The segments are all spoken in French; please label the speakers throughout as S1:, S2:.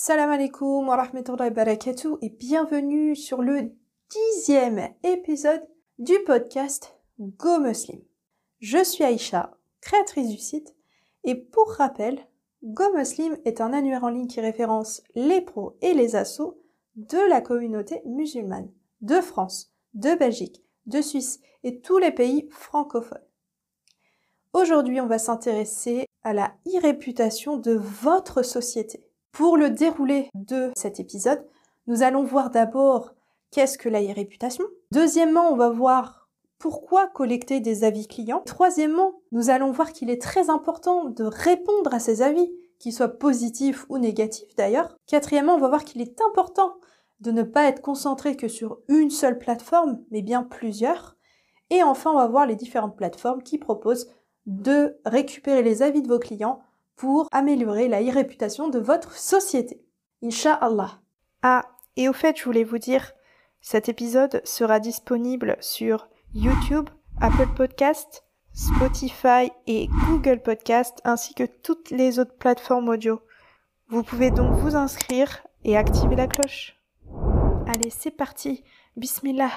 S1: Salam alaikum wa rahmatullahi barakatuh et bienvenue sur le dixième épisode du podcast Go Muslim. Je suis Aïcha, créatrice du site et pour rappel, Go Muslim est un annuaire en ligne qui référence les pros et les assos de la communauté musulmane de France, de Belgique, de Suisse et tous les pays francophones. Aujourd'hui, on va s'intéresser à la e-réputation de votre société. Pour le déroulé de cet épisode, nous allons voir d'abord qu'est-ce que la e-réputation. Deuxièmement, on va voir pourquoi collecter des avis clients. Troisièmement, nous allons voir qu'il est très important de répondre à ces avis, qu'ils soient positifs ou négatifs d'ailleurs. Quatrièmement, on va voir qu'il est important de ne pas être concentré que sur une seule plateforme, mais bien plusieurs. Et enfin, on va voir les différentes plateformes qui proposent de récupérer les avis de vos clients pour améliorer la réputation de votre société. Inch'Allah. Ah, et au fait, je voulais vous dire, cet épisode sera disponible sur YouTube, Apple Podcast, Spotify et Google Podcast, ainsi que toutes les autres plateformes audio. Vous pouvez donc vous inscrire et activer la cloche. Allez, c'est parti. Bismillah.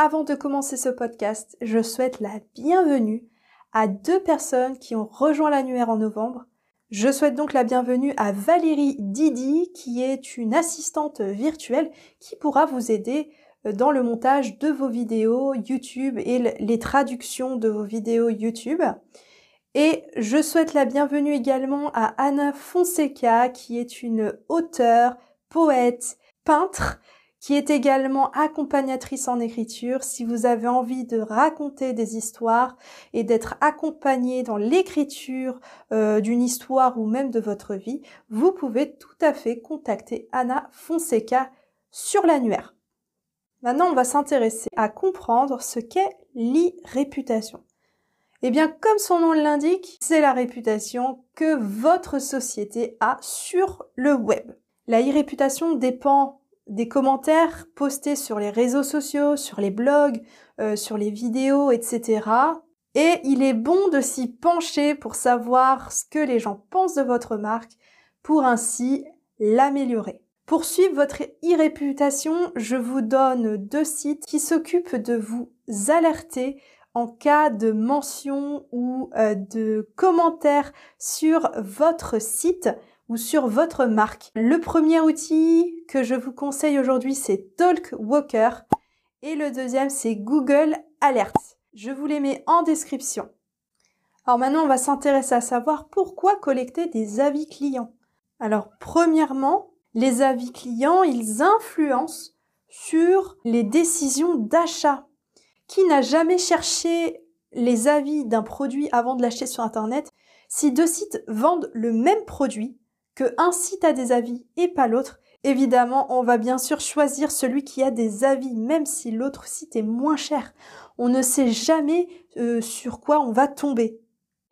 S1: Avant de commencer ce podcast, je souhaite la bienvenue à deux personnes qui ont rejoint l'annuaire en novembre. Je souhaite donc la bienvenue à Valérie Didi, qui est une assistante virtuelle qui pourra vous aider euh, dans le montage de vos vidéos YouTube et les traductions de vos vidéos YouTube. Et je souhaite la bienvenue également à Anna Fonseca, qui est une auteure, poète, peintre, qui est également accompagnatrice en écriture. Si vous avez envie de raconter des histoires et d'être accompagné dans l'écriture euh, d'une histoire ou même de votre vie, vous pouvez tout à fait contacter Anna Fonseca sur l'annuaire. Maintenant, on va s'intéresser à comprendre ce qu'est l'e-réputation. Eh bien, comme son nom l'indique, c'est la réputation que votre société a sur le web. La e-réputation dépend des commentaires postés sur les réseaux sociaux, sur les blogs, euh, sur les vidéos, etc. Et il est bon de s'y pencher pour savoir ce que les gens pensent de votre marque pour ainsi l'améliorer. Pour suivre votre e-réputation, je vous donne deux sites qui s'occupent de vous alerter en cas de mention ou euh, de commentaires sur votre site ou sur votre marque. Le premier outil que je vous conseille aujourd'hui, c'est Talkwalker et le deuxième, c'est Google Alerts. Je vous les mets en description. Alors maintenant, on va s'intéresser à savoir pourquoi collecter des avis clients. Alors premièrement, les avis clients, ils influencent sur les décisions d'achat. Qui n'a jamais cherché les avis d'un produit avant de l'acheter sur Internet? Si deux sites vendent le même produit, que un site a des avis et pas l'autre, évidemment, on va bien sûr choisir celui qui a des avis, même si l'autre site est moins cher. On ne sait jamais euh, sur quoi on va tomber.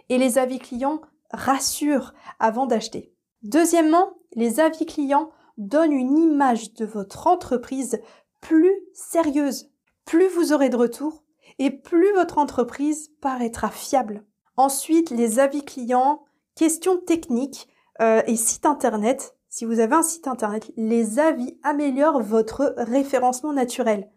S1: Et les avis clients rassurent avant d'acheter. Deuxièmement, les avis clients donnent une image de votre entreprise plus sérieuse. Plus vous aurez de retours et plus votre entreprise paraîtra fiable. Ensuite, les avis clients, questions techniques, euh, et site internet, si vous avez un site internet, les avis améliorent votre référencement naturel.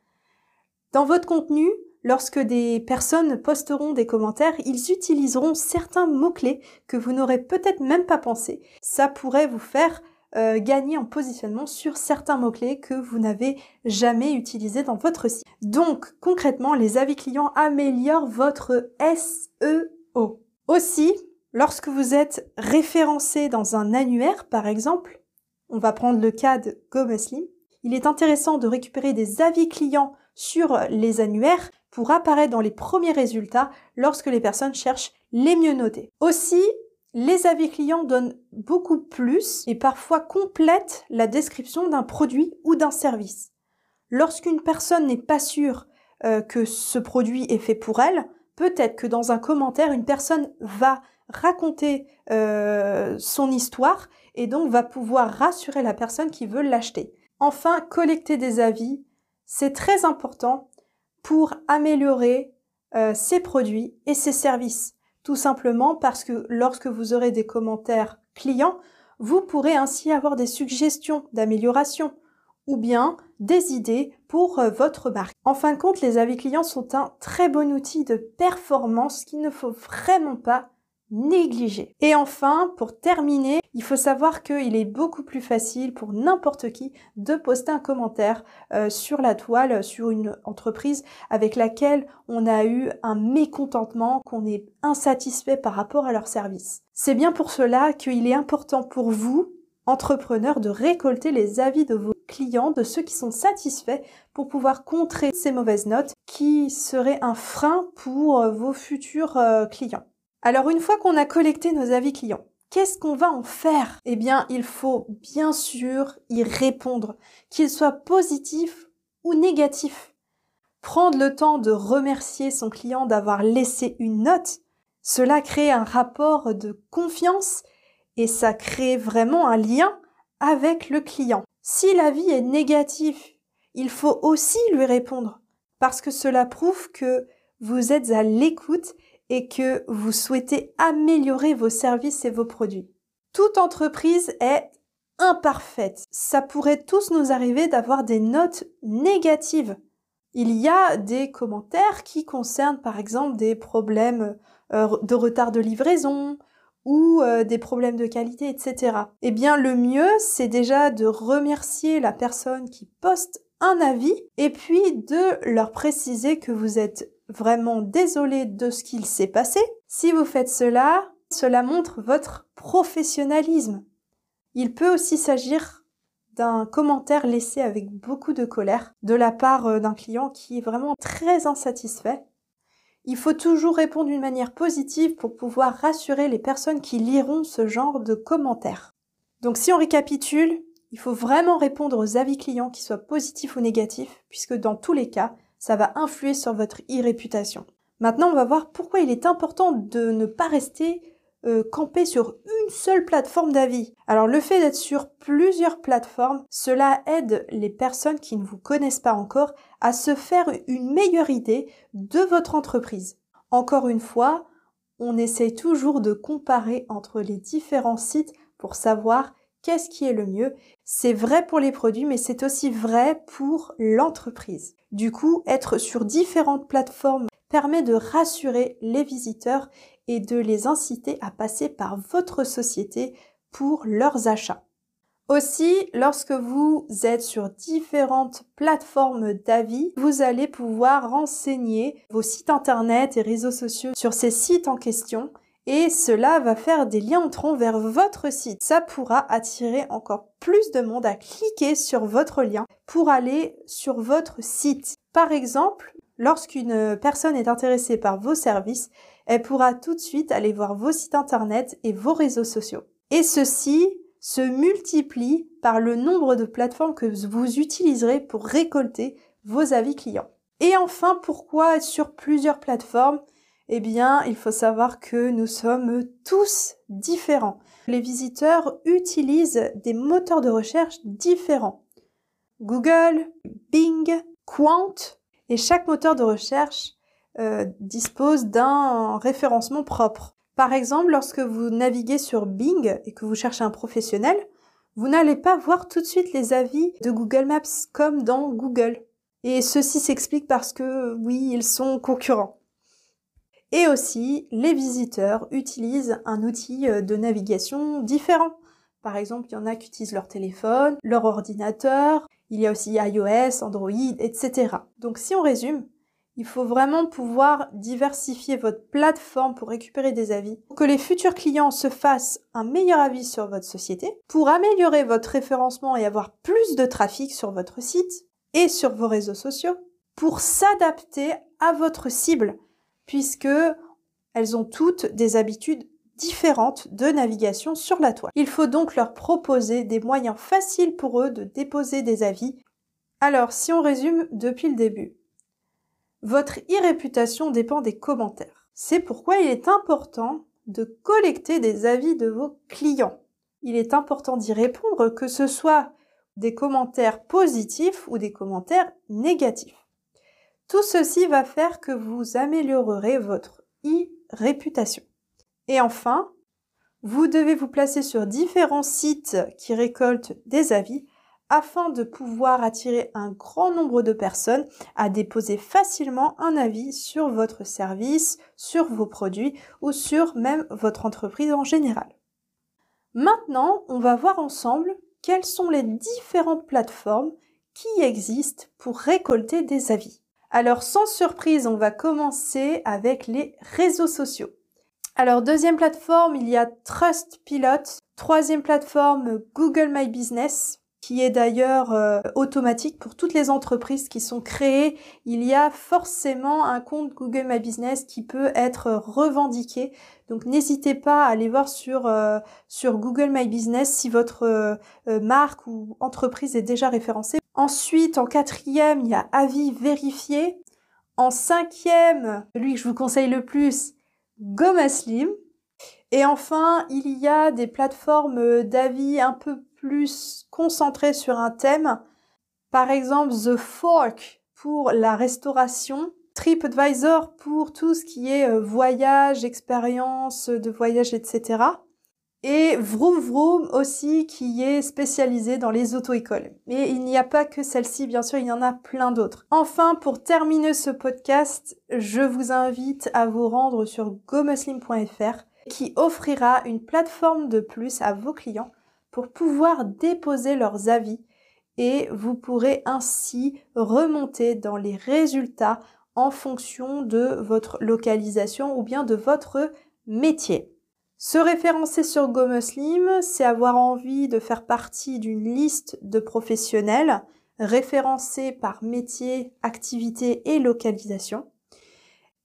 S1: Dans votre contenu, lorsque des personnes posteront des commentaires, ils utiliseront certains mots-clés que vous n'aurez peut-être même pas pensé. Ça pourrait vous faire euh, gagner en positionnement sur certains mots-clés que vous n'avez jamais utilisés dans votre site. Donc, concrètement, les avis clients améliorent votre SEO. Aussi, Lorsque vous êtes référencé dans un annuaire, par exemple, on va prendre le cas de GoMuslim, il est intéressant de récupérer des avis clients sur les annuaires pour apparaître dans les premiers résultats lorsque les personnes cherchent les mieux notés. Aussi, les avis clients donnent beaucoup plus et parfois complètent la description d'un produit ou d'un service. Lorsqu'une personne n'est pas sûre euh, que ce produit est fait pour elle, peut-être que dans un commentaire, une personne va raconter euh, son histoire et donc va pouvoir rassurer la personne qui veut l'acheter. Enfin, collecter des avis, c'est très important pour améliorer euh, ses produits et ses services. Tout simplement parce que lorsque vous aurez des commentaires clients, vous pourrez ainsi avoir des suggestions d'amélioration ou bien des idées pour euh, votre marque. En fin de compte, les avis clients sont un très bon outil de performance qu'il ne faut vraiment pas négliger. Et enfin, pour terminer, il faut savoir qu'il est beaucoup plus facile pour n'importe qui de poster un commentaire euh, sur la toile, sur une entreprise avec laquelle on a eu un mécontentement, qu'on est insatisfait par rapport à leur service. C'est bien pour cela qu'il est important pour vous, entrepreneurs, de récolter les avis de vos clients, de ceux qui sont satisfaits pour pouvoir contrer ces mauvaises notes qui seraient un frein pour euh, vos futurs euh, clients. Alors une fois qu'on a collecté nos avis clients, qu'est-ce qu'on va en faire? Eh bien, il faut bien sûr y répondre, qu'il soit positif ou négatif. Prendre le temps de remercier son client d'avoir laissé une note, cela crée un rapport de confiance et ça crée vraiment un lien avec le client. Si l'avis est négatif, il faut aussi lui répondre parce que cela prouve que vous êtes à l'écoute et que vous souhaitez améliorer vos services et vos produits. Toute entreprise est imparfaite. Ça pourrait tous nous arriver d'avoir des notes négatives. Il y a des commentaires qui concernent par exemple des problèmes euh, de retard de livraison ou euh, des problèmes de qualité, etc. Eh bien, le mieux, c'est déjà de remercier la personne qui poste un avis et puis de leur préciser que vous êtes vraiment désolé de ce qu'il s'est passé. Si vous faites cela, cela montre votre professionnalisme. Il peut aussi s'agir d'un commentaire laissé avec beaucoup de colère de la part euh, d'un client qui est vraiment très insatisfait. Il faut toujours répondre d'une manière positive pour pouvoir rassurer les personnes qui liront ce genre de commentaires. Donc si on récapitule, il faut vraiment répondre aux avis clients qui soient positifs ou négatifs, puisque dans tous les cas, ça va influer sur votre e-réputation. Maintenant, on va voir pourquoi il est important de ne pas rester euh, campé sur une seule plateforme d'avis. Alors le fait d'être sur plusieurs plateformes, cela aide les personnes qui ne vous connaissent pas encore à se faire une meilleure idée de votre entreprise. Encore une fois, on essaye toujours de comparer entre les différents sites pour savoir qu'est-ce qui est le mieux. C'est vrai pour les produits, mais c'est aussi vrai pour l'entreprise. Du coup, être sur différentes plateformes permet de rassurer les visiteurs et de les inciter à passer par votre société pour leurs achats. Aussi, lorsque vous êtes sur différentes plateformes d'avis, vous allez pouvoir renseigner vos sites internet et réseaux sociaux sur ces sites en question et cela va faire des liens entrant vers votre site. Ça pourra attirer encore plus de monde à cliquer sur votre lien pour aller sur votre site. Par exemple, lorsqu'une personne est intéressée par vos services, elle pourra tout de suite aller voir vos sites internet et vos réseaux sociaux. Et ceci se multiplie par le nombre de plateformes que vous utiliserez pour récolter vos avis clients. Et enfin, pourquoi être sur plusieurs plateformes eh bien, il faut savoir que nous sommes tous différents. Les visiteurs utilisent des moteurs de recherche différents. Google, Bing, Quant, et chaque moteur de recherche euh, dispose d'un référencement propre. Par exemple, lorsque vous naviguez sur Bing et que vous cherchez un professionnel, vous n'allez pas voir tout de suite les avis de Google Maps comme dans Google. Et ceci s'explique parce que oui, ils sont concurrents. Et aussi, les visiteurs utilisent un outil euh, de navigation différent. Par exemple, il y en a qui utilisent leur téléphone, leur ordinateur, il y a aussi iOS, Android, etc. Donc si on résume, il faut vraiment pouvoir diversifier votre plateforme pour récupérer des avis, pour que les futurs clients se fassent un meilleur avis sur votre société, pour améliorer votre référencement et avoir plus de trafic sur votre site et sur vos réseaux sociaux, pour s'adapter à votre cible puisque elles ont toutes des habitudes différentes de navigation sur la toile. Il faut donc leur proposer des moyens faciles pour eux de déposer des avis. Alors, si on résume depuis le début, votre e-réputation dépend des commentaires. C'est pourquoi il est important de collecter des avis de vos clients. Il est important d'y répondre, que ce soit des commentaires positifs ou des commentaires négatifs. Tout ceci va faire que vous améliorerez votre e-réputation. Et enfin, vous devez vous placer sur différents sites qui récoltent des avis afin de pouvoir attirer un grand nombre de personnes à déposer facilement un avis sur votre service, sur vos produits ou sur même votre entreprise en général. Maintenant, on va voir ensemble quelles sont les différentes plateformes qui existent pour récolter des avis. Alors sans surprise, on va commencer avec les réseaux sociaux. Alors deuxième plateforme, il y a Trustpilot. Troisième plateforme, Google My Business qui est d'ailleurs euh, automatique pour toutes les entreprises qui sont créées. Il y a forcément un compte Google My Business qui peut être revendiqué. Donc n'hésitez pas à aller voir sur, euh, Google My Business si votre euh, marque ou entreprise est déjà référencée. Ensuite, en quatrième, il y a avis vérifié. En cinquième, celui que je vous conseille le plus, Gomaslim. Et enfin, il y a des plateformes d'avis un peu plus concentré sur un thème. Par exemple, The Fork pour la restauration, TripAdvisor pour tout ce qui est euh, voyage, expérience de voyage, etc. Et Vroom Vroom aussi qui est spécialisé dans les auto-écoles. Mais il n'y a pas que celle-ci, bien sûr, il y en a plein d'autres. Enfin, pour terminer ce podcast, je vous invite à vous rendre sur gomuslim.fr qui offrira une plateforme de plus à vos clients pour pouvoir déposer leurs avis et vous pourrez ainsi remonter dans les résultats en fonction de votre localisation ou bien de votre métier. Se référencer sur GoMuslim, c'est avoir envie de faire partie d'une liste de professionnels référencés par métier, activité et localisation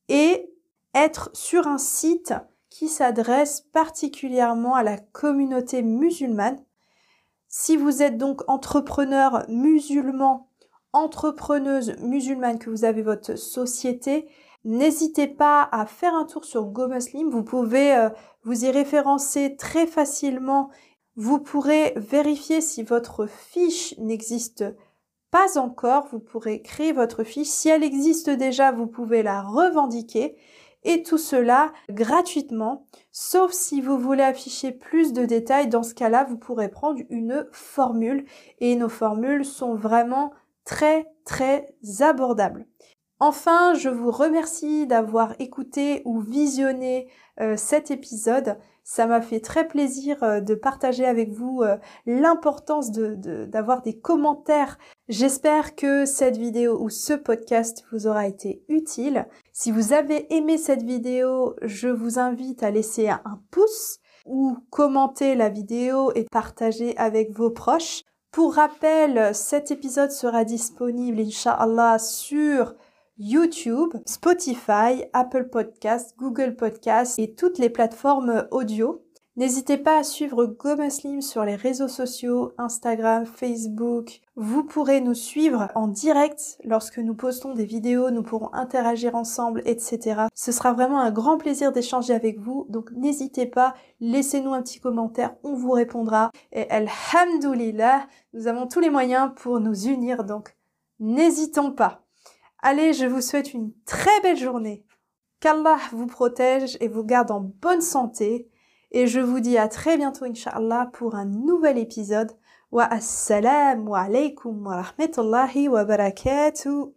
S1: et être sur un site qui s'adresse particulièrement à la communauté musulmane. Si vous êtes donc entrepreneur musulman, entrepreneuse musulmane, que vous avez votre société, n'hésitez pas à faire un tour sur GoMuslim. Vous pouvez euh, vous y référencer très facilement. Vous pourrez vérifier si votre fiche n'existe pas encore. Vous pourrez créer votre fiche. Si elle existe déjà, vous pouvez la revendiquer et tout cela gratuitement, sauf si vous voulez afficher plus de détails. Dans ce cas-là, vous pourrez prendre une formule et nos formules sont vraiment très très abordables. Enfin, je vous remercie d'avoir écouté ou visionné euh, cet épisode. Ça m'a fait très plaisir euh, de partager avec vous euh, l'importance d'avoir des commentaires. J'espère que cette vidéo ou ce podcast vous aura été utile. Si vous avez aimé cette vidéo, je vous invite à laisser un pouce ou commenter la vidéo et partager avec vos proches. Pour rappel, cet épisode sera disponible, Inch'Allah, sur YouTube, Spotify, Apple Podcasts, Google Podcasts et toutes les plateformes audio. N'hésitez pas à suivre GoMuslim sur les réseaux sociaux, Instagram, Facebook. Vous pourrez nous suivre en direct lorsque nous postons des vidéos, nous pourrons interagir ensemble, etc. Ce sera vraiment un grand plaisir d'échanger avec vous, donc n'hésitez pas, laissez-nous un petit commentaire, on vous répondra. Et Alhamdulillah, nous avons tous les moyens pour nous unir, donc n'hésitons pas. Allez, je vous souhaite une très belle journée. Qu'Allah vous protège et vous garde en bonne santé. Et je vous dis à très bientôt, Inch'Allah, pour un nouvel épisode. Wa assalamu alaikum wa rahmatullahi wa barakatuh.